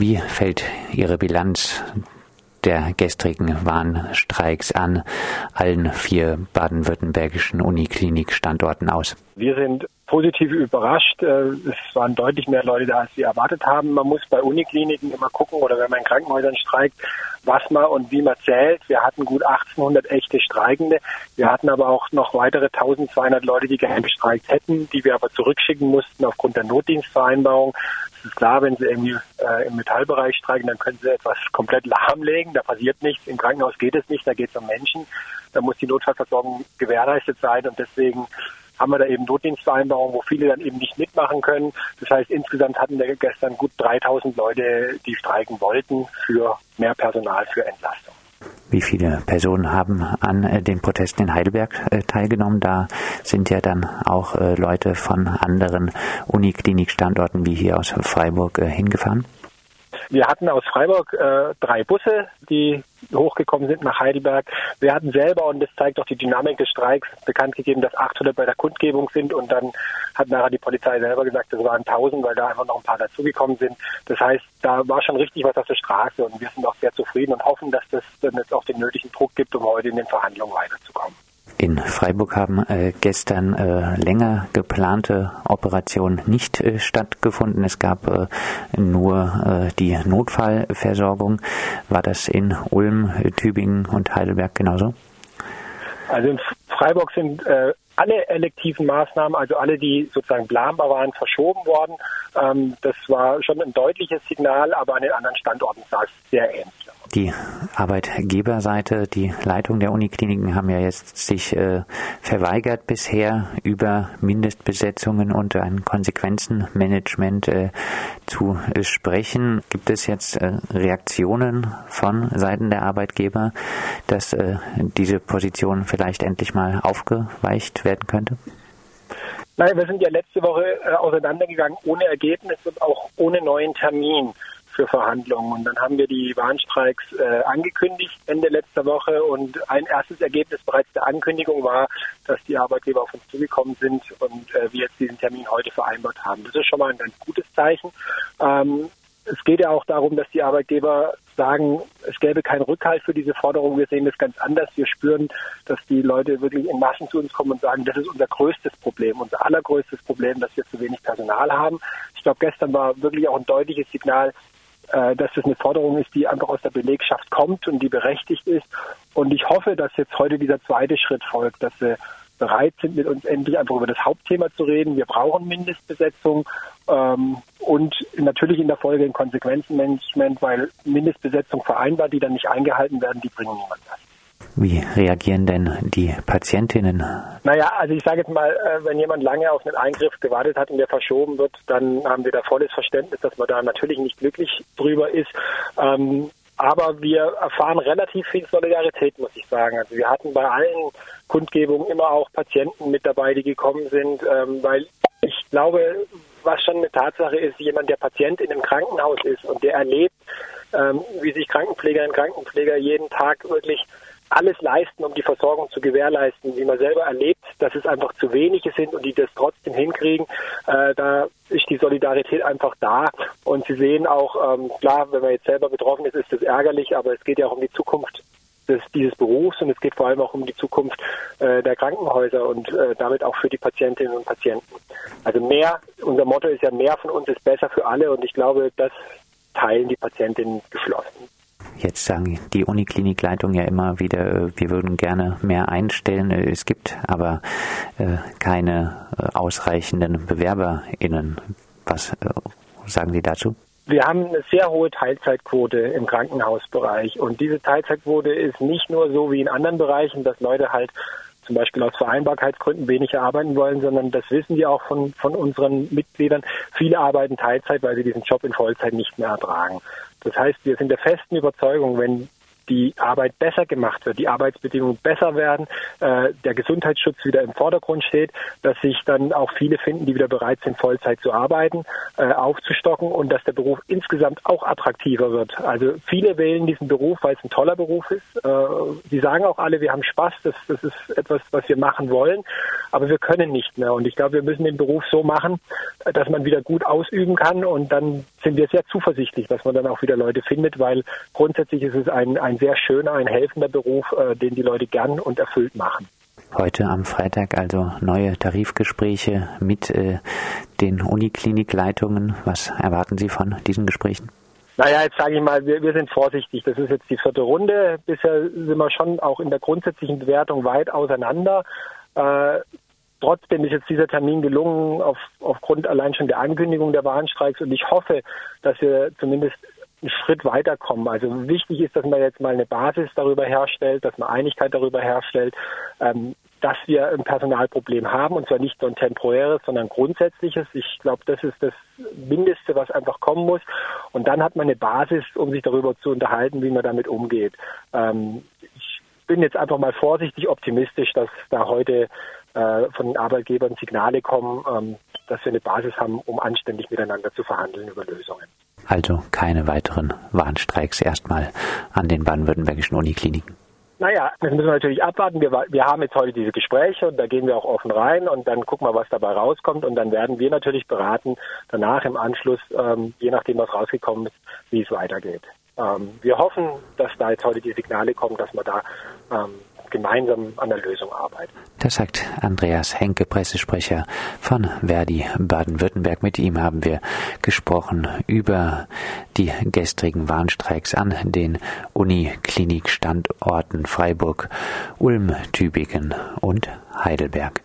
Wie fällt Ihre Bilanz der gestrigen Warnstreiks an allen vier baden-württembergischen Uniklinik-Standorten aus? Wir sind positiv überrascht. Äh, es waren deutlich mehr Leute da, als wir erwartet haben. Man muss bei Unikliniken immer gucken oder wenn man in Krankenhäusern streikt, was man und wie man zählt. Wir hatten gut 1800 echte Streikende. Wir hatten aber auch noch weitere 1200 Leute, die geheim gestreikt hätten, die wir aber zurückschicken mussten aufgrund der Notdienstvereinbarung. Es ist klar, wenn Sie irgendwie äh, im Metallbereich streiken, dann können Sie etwas komplett lahmlegen. Da passiert nichts. Im Krankenhaus geht es nicht. Da geht es um Menschen. Da muss die Notfallversorgung gewährleistet sein und deswegen haben wir da eben Notdienstvereinbarungen, wo viele dann eben nicht mitmachen können. Das heißt, insgesamt hatten wir gestern gut 3000 Leute, die streiken wollten für mehr Personal, für Entlastung. Wie viele Personen haben an äh, den Protesten in Heidelberg äh, teilgenommen? Da sind ja dann auch äh, Leute von anderen Uniklinikstandorten wie hier aus Freiburg hingefahren. Wir hatten aus Freiburg äh, drei Busse, die hochgekommen sind nach Heidelberg. Wir hatten selber, und das zeigt auch die Dynamik des Streiks, bekannt gegeben, dass 800 bei der Kundgebung sind und dann hat nachher die Polizei selber gesagt, es waren 1000, weil da einfach noch ein paar dazugekommen sind. Das heißt, da war schon richtig was auf der Straße und wir sind auch sehr zufrieden und hoffen, dass das dann jetzt auch den nötigen Druck gibt, um heute in den Verhandlungen weiterzukommen. In Freiburg haben äh, gestern äh, länger geplante Operationen nicht äh, stattgefunden. Es gab äh, nur äh, die Notfallversorgung. War das in Ulm, Tübingen und Heidelberg genauso? Also in Freiburg sind äh, alle elektiven Maßnahmen, also alle, die sozusagen planbar waren, verschoben worden. Ähm, das war schon ein deutliches Signal, aber an den anderen Standorten sah es sehr ähnlich die Arbeitgeberseite, die Leitung der Unikliniken haben ja jetzt sich äh, verweigert bisher über Mindestbesetzungen und ein Konsequenzenmanagement äh, zu äh, sprechen. Gibt es jetzt äh, Reaktionen von Seiten der Arbeitgeber, dass äh, diese Position vielleicht endlich mal aufgeweicht werden könnte? Nein, wir sind ja letzte Woche äh, auseinandergegangen ohne Ergebnis und auch ohne neuen Termin für Verhandlungen. Und dann haben wir die Warnstreiks äh, angekündigt Ende letzter Woche und ein erstes Ergebnis bereits der Ankündigung war, dass die Arbeitgeber auf uns zugekommen sind und äh, wir jetzt diesen Termin heute vereinbart haben. Das ist schon mal ein ganz gutes Zeichen. Ähm, es geht ja auch darum, dass die Arbeitgeber sagen, es gäbe keinen Rückhalt für diese Forderung. Wir sehen das ganz anders. Wir spüren, dass die Leute wirklich in Massen zu uns kommen und sagen, das ist unser größtes Problem, unser allergrößtes Problem, dass wir zu wenig Personal haben. Ich glaube, gestern war wirklich auch ein deutliches Signal, dass das eine Forderung ist, die einfach aus der Belegschaft kommt und die berechtigt ist. Und ich hoffe, dass jetzt heute dieser zweite Schritt folgt, dass sie bereit sind, mit uns endlich einfach über das Hauptthema zu reden. Wir brauchen Mindestbesetzung ähm, und natürlich in der Folge ein Konsequenzenmanagement, weil Mindestbesetzung vereinbart, die dann nicht eingehalten werden, die bringen niemand was. Wie reagieren denn die Patientinnen? Naja, also ich sage jetzt mal, äh, wenn jemand lange auf einen Eingriff gewartet hat und der verschoben wird, dann haben wir da volles Verständnis, dass man da natürlich nicht glücklich drüber ist. Ähm, aber wir erfahren relativ viel Solidarität, muss ich sagen. Also wir hatten bei allen Kundgebungen immer auch Patienten mit dabei, die gekommen sind, ähm, weil ich glaube, was schon eine Tatsache ist, jemand, der Patient in einem Krankenhaus ist und der erlebt, ähm, wie sich Krankenpflegerinnen und Krankenpfleger jeden Tag wirklich alles leisten, um die Versorgung zu gewährleisten, wie man selber erlebt, dass es einfach zu wenige sind und die das trotzdem hinkriegen. Äh, da ist die Solidarität einfach da. Und Sie sehen auch, ähm, klar, wenn man jetzt selber betroffen ist, ist das ärgerlich, aber es geht ja auch um die Zukunft des, dieses Berufs und es geht vor allem auch um die Zukunft äh, der Krankenhäuser und äh, damit auch für die Patientinnen und Patienten. Also mehr, unser Motto ist ja mehr von uns ist besser für alle und ich glaube, das teilen die Patientinnen geschlossen. Jetzt sagen die Uniklinikleitung ja immer wieder, äh, wir würden gerne mehr einstellen. Äh, es gibt aber äh, keine ausreichenden BewerberInnen. Was sagen Sie dazu? Wir haben eine sehr hohe Teilzeitquote im Krankenhausbereich und diese Teilzeitquote ist nicht nur so wie in anderen Bereichen, dass Leute halt zum Beispiel aus Vereinbarkeitsgründen weniger arbeiten wollen, sondern das wissen wir auch von, von unseren Mitgliedern. Viele arbeiten Teilzeit, weil sie diesen Job in Vollzeit nicht mehr ertragen. Das heißt, wir sind der festen Überzeugung, wenn die Arbeit besser gemacht wird, die Arbeitsbedingungen besser werden, äh, der Gesundheitsschutz wieder im Vordergrund steht, dass sich dann auch viele finden, die wieder bereit sind, Vollzeit zu arbeiten, äh, aufzustocken und dass der Beruf insgesamt auch attraktiver wird. Also viele wählen diesen Beruf, weil es ein toller Beruf ist. Äh, sie sagen auch alle, wir haben Spaß, das, das ist etwas, was wir machen wollen, aber wir können nicht mehr. Und ich glaube, wir müssen den Beruf so machen, dass man wieder gut ausüben kann und dann sind wir sehr zuversichtlich, dass man dann auch wieder Leute findet, weil grundsätzlich ist es ein, ein sehr schöner, ein helfender Beruf, äh, den die Leute gern und erfüllt machen. Heute am Freitag also neue Tarifgespräche mit äh, den Uniklinikleitungen. Was erwarten Sie von diesen Gesprächen? Naja, jetzt sage ich mal, wir, wir sind vorsichtig. Das ist jetzt die vierte Runde. Bisher sind wir schon auch in der grundsätzlichen Bewertung weit auseinander. Äh, trotzdem ist jetzt dieser Termin gelungen auf, aufgrund allein schon der Ankündigung der Warnstreiks und ich hoffe, dass wir zumindest einen Schritt weiterkommen. Also wichtig ist, dass man jetzt mal eine Basis darüber herstellt, dass man Einigkeit darüber herstellt, ähm, dass wir ein Personalproblem haben und zwar nicht nur ein temporäres, sondern ein grundsätzliches. Ich glaube, das ist das Mindeste, was einfach kommen muss. Und dann hat man eine Basis, um sich darüber zu unterhalten, wie man damit umgeht. Ähm, ich bin jetzt einfach mal vorsichtig optimistisch, dass da heute äh, von den Arbeitgebern Signale kommen, ähm, dass wir eine Basis haben, um anständig miteinander zu verhandeln über Lösungen. Also keine weiteren Warnstreiks erstmal an den baden-württembergischen Unikliniken. Naja, das müssen wir natürlich abwarten. Wir, wir haben jetzt heute diese Gespräche und da gehen wir auch offen rein und dann gucken wir, was dabei rauskommt und dann werden wir natürlich beraten, danach im Anschluss, ähm, je nachdem, was rausgekommen ist, wie es weitergeht. Ähm, wir hoffen, dass da jetzt heute die Signale kommen, dass wir da ähm, gemeinsam an der Lösung arbeiten. Das sagt Andreas Henke, Pressesprecher von Verdi Baden-Württemberg. Mit ihm haben wir gesprochen über die gestrigen Warnstreiks an den Uniklinikstandorten Freiburg, Ulm, Tübingen und Heidelberg.